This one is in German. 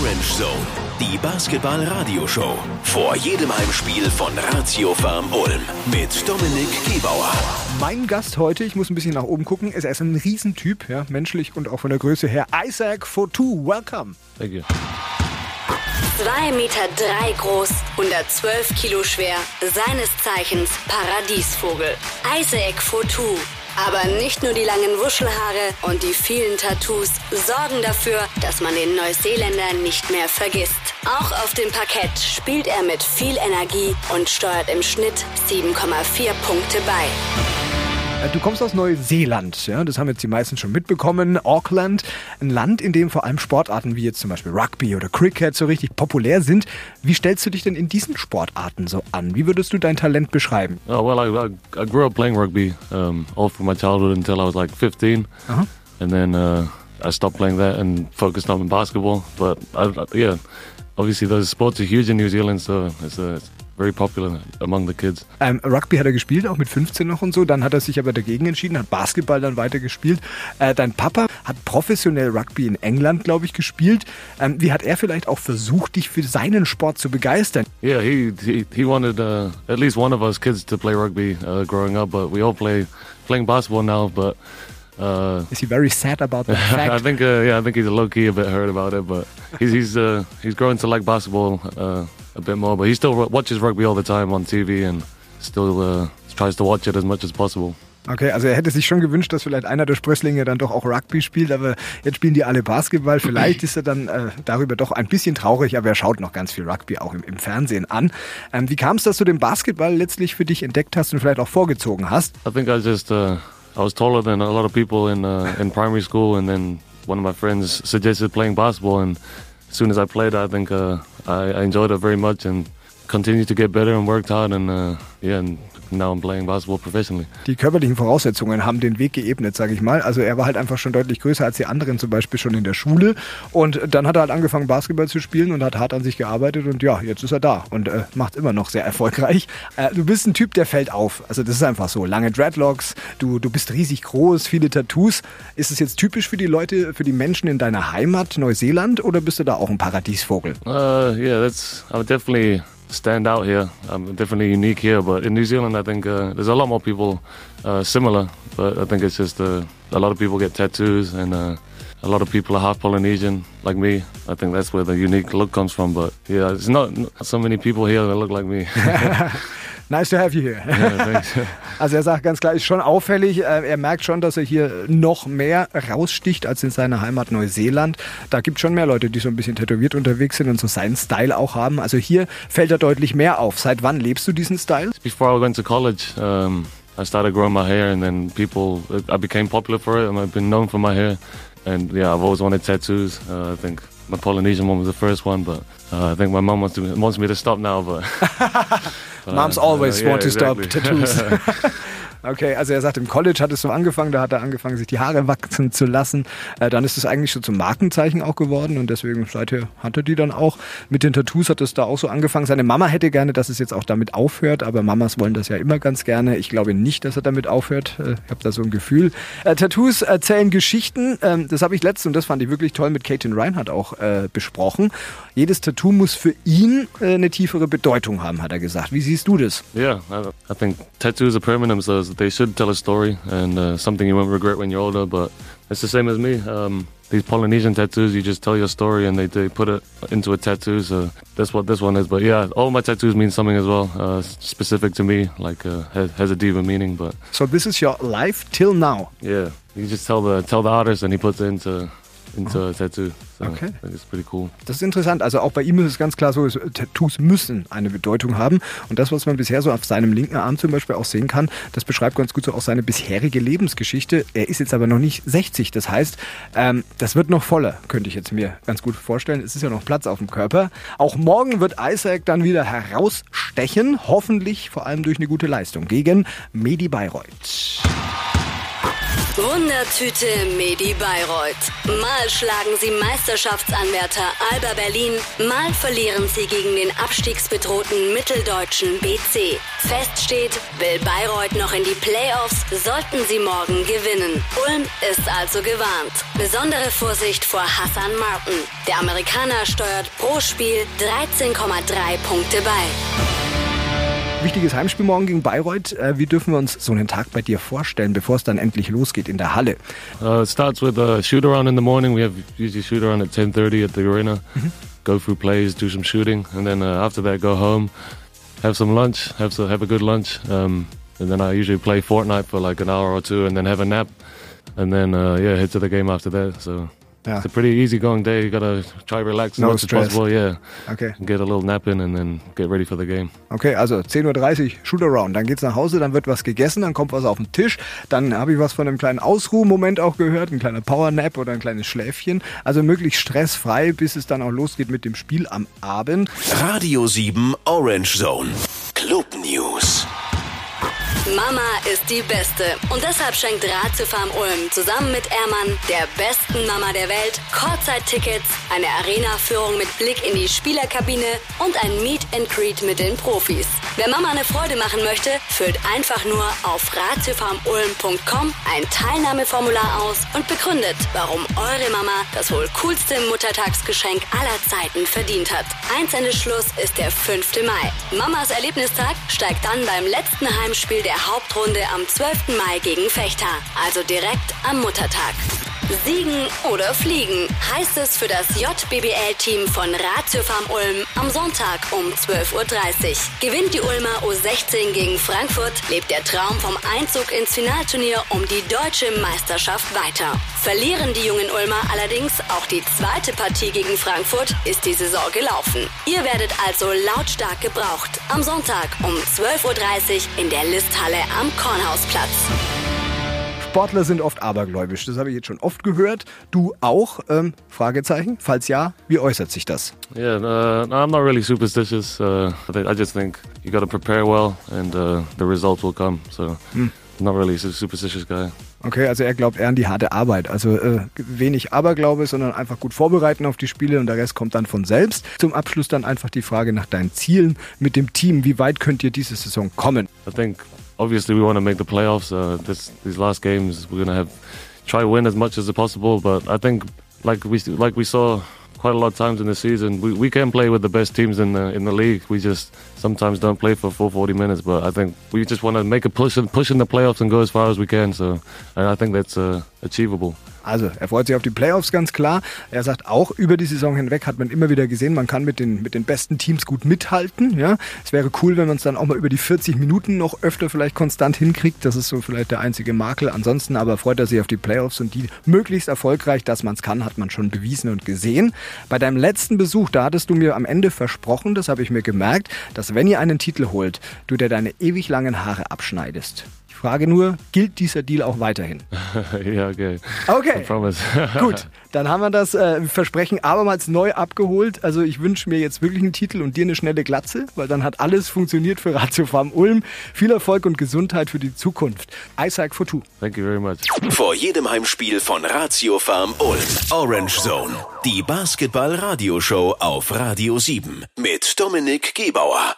Orange Zone, die Basketball-Radioshow. Vor jedem Heimspiel von Ratio Farm Ulm mit Dominik Gebauer. Mein Gast heute, ich muss ein bisschen nach oben gucken, ist er ist ein Riesentyp, ja, menschlich und auch von der Größe her. Isaac Fotu, welcome. Thank you. 2 Meter drei groß, 112 Kilo schwer, seines Zeichens Paradiesvogel. Isaac Fotu. Aber nicht nur die langen Wuschelhaare und die vielen Tattoos sorgen dafür, dass man den Neuseeländer nicht mehr vergisst. Auch auf dem Parkett spielt er mit viel Energie und steuert im Schnitt 7,4 Punkte bei. Äh, Du kommst aus Neuseeland, ja, das haben jetzt die meisten schon mitbekommen. Auckland, ein Land, in dem vor allem Sportarten wie jetzt zum Beispiel Rugby oder Cricket so richtig populär sind. Wie stellst du dich denn in diesen Sportarten so an? Wie würdest du dein Talent beschreiben? Oh, well, I, I, grew up playing rugby um, all through my childhood until I was like 15. Uh-huh. And then uh, I stopped playing that and focused on basketball. But I, yeah, obviously those sports are huge in New Zealand, so it's, uh, it's very popular among the kids. Ähm, Rugby hat er gespielt, auch mit 15 noch und so. Dann hat er sich aber dagegen entschieden, hat Basketball dann weiter gespielt. Äh, dein Papa hat professionell Rugby in England, glaube ich, gespielt. Ähm, wie hat er vielleicht auch versucht, dich für seinen Sport zu begeistern? Yeah, he he, he wanted uh, at least one of us kids to play rugby uh, growing up, but we all play playing basketball now. But uh, Is he very sad about that I fact? think uh, yeah, I think he's low key a bit hurt about it, but he's he's uh, he's growing to like basketball uh, a bit more. But he still watches rugby all the time on TV and still uh, tries to watch it as much as possible. Okay, also er hätte sich schon gewünscht, dass vielleicht einer der Sprösslinge dann doch auch Rugby spielt, aber jetzt spielen die alle Basketball. Vielleicht ist er dann äh, darüber doch ein bisschen traurig, aber er schaut noch ganz viel Rugby auch im, im Fernsehen an. Ähm, wie kam es, dass du den Basketball letztlich für dich entdeckt hast und vielleicht auch vorgezogen hast? I think I just uh, I was taller than a lot of people in uh, in primary school, and then one of my friends suggested playing basketball, and as soon as I played, I think uh, I, I enjoyed it very much and continued to get better and worked hard, and uh, yeah, and now I'm playing basketball professionally. Die körperlichen Voraussetzungen haben den Weg geebnet, sage ich mal. Also er war halt einfach schon deutlich größer als die anderen, zum Beispiel schon in der Schule. Und dann hat er halt angefangen, Basketball zu spielen und hat hart an sich gearbeitet. Und ja, jetzt ist er da und äh, macht immer noch sehr erfolgreich. Äh, du bist ein Typ, der fällt auf. Also das ist einfach so. Lange Dreadlocks, du, du bist riesig groß, viele Tattoos. Ist es jetzt typisch für die Leute, für die Menschen in deiner Heimat Neuseeland oder bist du da auch ein Paradiesvogel? Uh, yeah, that's I would definitely stand out here. I'm definitely unique here, but in New Zealand, I think uh, there's a lot more people uh, similar. But I think it's just uh, a lot of people get tattoos, and uh, a lot of people are half Polynesian, like me. I think that's where the unique look comes from. But yeah, it's not, not so many people here that look like me. Nice to have you here. yeah, thanks. Also er sagt ganz klar, ist schon auffällig. Äh, Er merkt schon, dass er hier noch mehr raussticht als in seiner Heimat Neuseeland. Da gibt es schon mehr Leute, die so ein bisschen tätowiert unterwegs sind und so seinen Style auch haben. Also hier fällt er deutlich mehr auf. Seit wann lebst du diesen Style? Before I went to college, um, I started growing my hair, and then people, I became popular for it, and I've been known for my hair. And yeah, I've always wanted tattoos. Uh, I think my Polynesian one was the first one, but uh, I think my mom wants, to, wants me to stop now. But, Moms always yeah, want to stop tattoos. Okay, also er sagt, im College hat es so angefangen, da hat er angefangen, sich die Haare wachsen zu lassen. Äh, dann ist es eigentlich so zum Markenzeichen auch geworden und deswegen seither hat er die dann auch. Mit den Tattoos hat es da auch so angefangen. Seine Mama hätte gerne, dass es jetzt auch damit aufhört, aber Mamas wollen das ja immer ganz gerne. Ich glaube nicht, dass er damit aufhört. Äh, ich habe da so ein Gefühl. Äh, Tattoos erzählen Geschichten. Ähm, das habe ich letztens, und das fand ich wirklich toll, mit Caitlin Reinhardt auch äh, besprochen. Jedes Tattoo muss für ihn äh, eine tiefere Bedeutung haben, hat er gesagt. Wie siehst du das? Yeah, I, I think tattoos are permanent, so they should tell a story and uh, something you won't regret when you're older. But it's the same as me. Um, these Polynesian tattoos, you just tell your story and they, they put it into a tattoo. So that's what this one is. But yeah, all my tattoos mean something as well, uh, specific to me, like uh, has, has a deeper meaning. But So this is your life till now. yeah, you just tell the tell the artist and he puts it into into a tattoo. So Okay. I think it's pretty cool. Das ist interessant. Also auch bei ihm ist es ganz klar so, es- Tattoos müssen eine Bedeutung haben. Und das, was man bisher so auf seinem linken Arm zum Beispiel auch sehen kann, das beschreibt ganz gut so auch seine bisherige Lebensgeschichte. Er ist jetzt aber noch nicht 60. Das heißt, ähm, das wird noch voller, könnte ich jetzt mir ganz gut vorstellen. Es ist ja noch Platz auf dem Körper. Auch morgen wird Isaac dann wieder herausstechen. Hoffentlich vor allem durch eine gute Leistung gegen Medi Bayreuth. Wundertüte Medi Bayreuth. Mal schlagen sie Meisterschaftsanwärter Alba Berlin, mal verlieren sie gegen den abstiegsbedrohten mitteldeutschen BC. Fest steht, will Bayreuth noch in die Playoffs, sollten sie morgen gewinnen. Ulm ist also gewarnt. Besondere Vorsicht vor Hassan Martin. Der Amerikaner steuert pro Spiel 13,3 Punkte bei. Wichtiges Heimspiel morgen gegen Bayreuth. Äh, wie dürfen wir uns so einen Tag bei dir vorstellen, bevor es dann endlich losgeht in der Halle? Uh, it starts with a shoot around in the morning. We have usually shoot around at 10:30 at the arena. Mhm. Go through plays, do some shooting, and then uh, after that go home, have some lunch, have some, have a good lunch, um, and then I usually play Fortnite for like an hour or two, and then have a nap, and then uh, yeah, head to the game after that. So Yeah. It's a pretty easygoing day. You gotta try relax as no much stress. as possible. Yeah. Okay. Get a little nap in and then get ready for the game. Okay, also 10.30 Uhr Shootaround. Dann geht's nach Hause, dann wird was gegessen, dann kommt was auf den Tisch. Dann habe ich was von einem kleinen Ausruhmoment auch gehört, ein kleiner Powernap oder ein kleines Schläfchen. Also möglichst stressfrei, bis es dann auch losgeht mit dem Spiel am Abend. Radio 7 Orange Zone. Club News. Mama ist die Beste. Und deshalb schenkt Ratiofarm Ulm zusammen mit Ermann, der besten Mama der Welt, Kurzzeit-Tickets, eine Arena-Führung mit Blick in die Spielerkabine und ein Meet and Greet mit den Profis. Wer Mama eine Freude machen möchte, füllt einfach nur auf ratiofarmulm.com ein Teilnahmeformular aus und begründet, warum eure Mama das wohl coolste Muttertagsgeschenk aller Zeiten verdient hat. Einsendeschluss ist der 5. Mai. Mamas Erlebnistag steigt dann beim letzten Heimspiel der Hauptrunde am 12. Mai gegen Fechter, also direkt am Muttertag. Siegen oder fliegen heißt es für das JBBL-Team von Ratio Farm Ulm am Sonntag um 12.30 Uhr. Gewinnt die Ulmer U16 gegen Frankfurt, lebt der Traum vom Einzug ins Finalturnier um die deutsche Meisterschaft weiter. Verlieren die jungen Ulmer allerdings auch die zweite Partie gegen Frankfurt, ist die Saison gelaufen. Ihr werdet also lautstark gebraucht am Sonntag um 12.30 Uhr in der Listhalle am Kornhausplatz. Sportler sind oft abergläubisch. Das habe ich jetzt schon oft gehört. Du auch? Ähm, Fragezeichen. Falls ja, wie äußert sich das? Yeah, uh, I'm not really superstitious. Uh, I just think you got to prepare well and uh, the results will come. So, hm. not really a superstitious guy. Okay, also er glaubt eher an die harte Arbeit. Also äh, wenig Aberglaube, sondern einfach gut vorbereiten auf die Spiele und der Rest kommt dann von selbst. Zum Abschluss dann einfach die Frage nach deinen Zielen mit dem Team. Wie weit könnt ihr diese Saison kommen? I think obviously we want to make the playoffs. Uh, this these last games we're gonna have try win as much as possible. But I think like we like we saw quite a lot of times in the season, we, we can play with the best teams in the in the league. We just sometimes don't play for full 40 minutes. But I think we just want to make a push and push in the playoffs and go as far as we can. So and I think that's uh, achievable. Also, er freut sich auf die Playoffs ganz klar. Er sagt auch, über die Saison hinweg hat man immer wieder gesehen, man kann mit den, mit den besten Teams gut mithalten. Ja? Es wäre cool, wenn man es dann auch mal über die 40 Minuten noch öfter vielleicht konstant hinkriegt. Das ist so vielleicht der einzige Makel. Ansonsten aber freut er sich auf die Playoffs und die möglichst erfolgreich, dass man es kann, hat man schon bewiesen und gesehen. Bei deinem letzten Besuch, da hattest du mir am Ende versprochen, das habe ich mir gemerkt, dass wenn ihr einen Titel holt, du dir deine ewig langen Haare abschneidest. Frage nur, gilt dieser Deal auch weiterhin? ja, okay. Okay. Gut, dann haben wir das äh, Versprechen abermals neu abgeholt. Also ich wünsche mir jetzt wirklich einen Titel und dir eine schnelle Glatze, weil dann hat alles funktioniert für Ratio Farm Ulm. Viel Erfolg und Gesundheit für die Zukunft. Isaac for two. Thank you very much. Vor jedem Heimspiel von Ratio Farm Ulm. Orange Zone. Die Basketball-Radioshow auf Radio 7 mit Dominik Gebauer.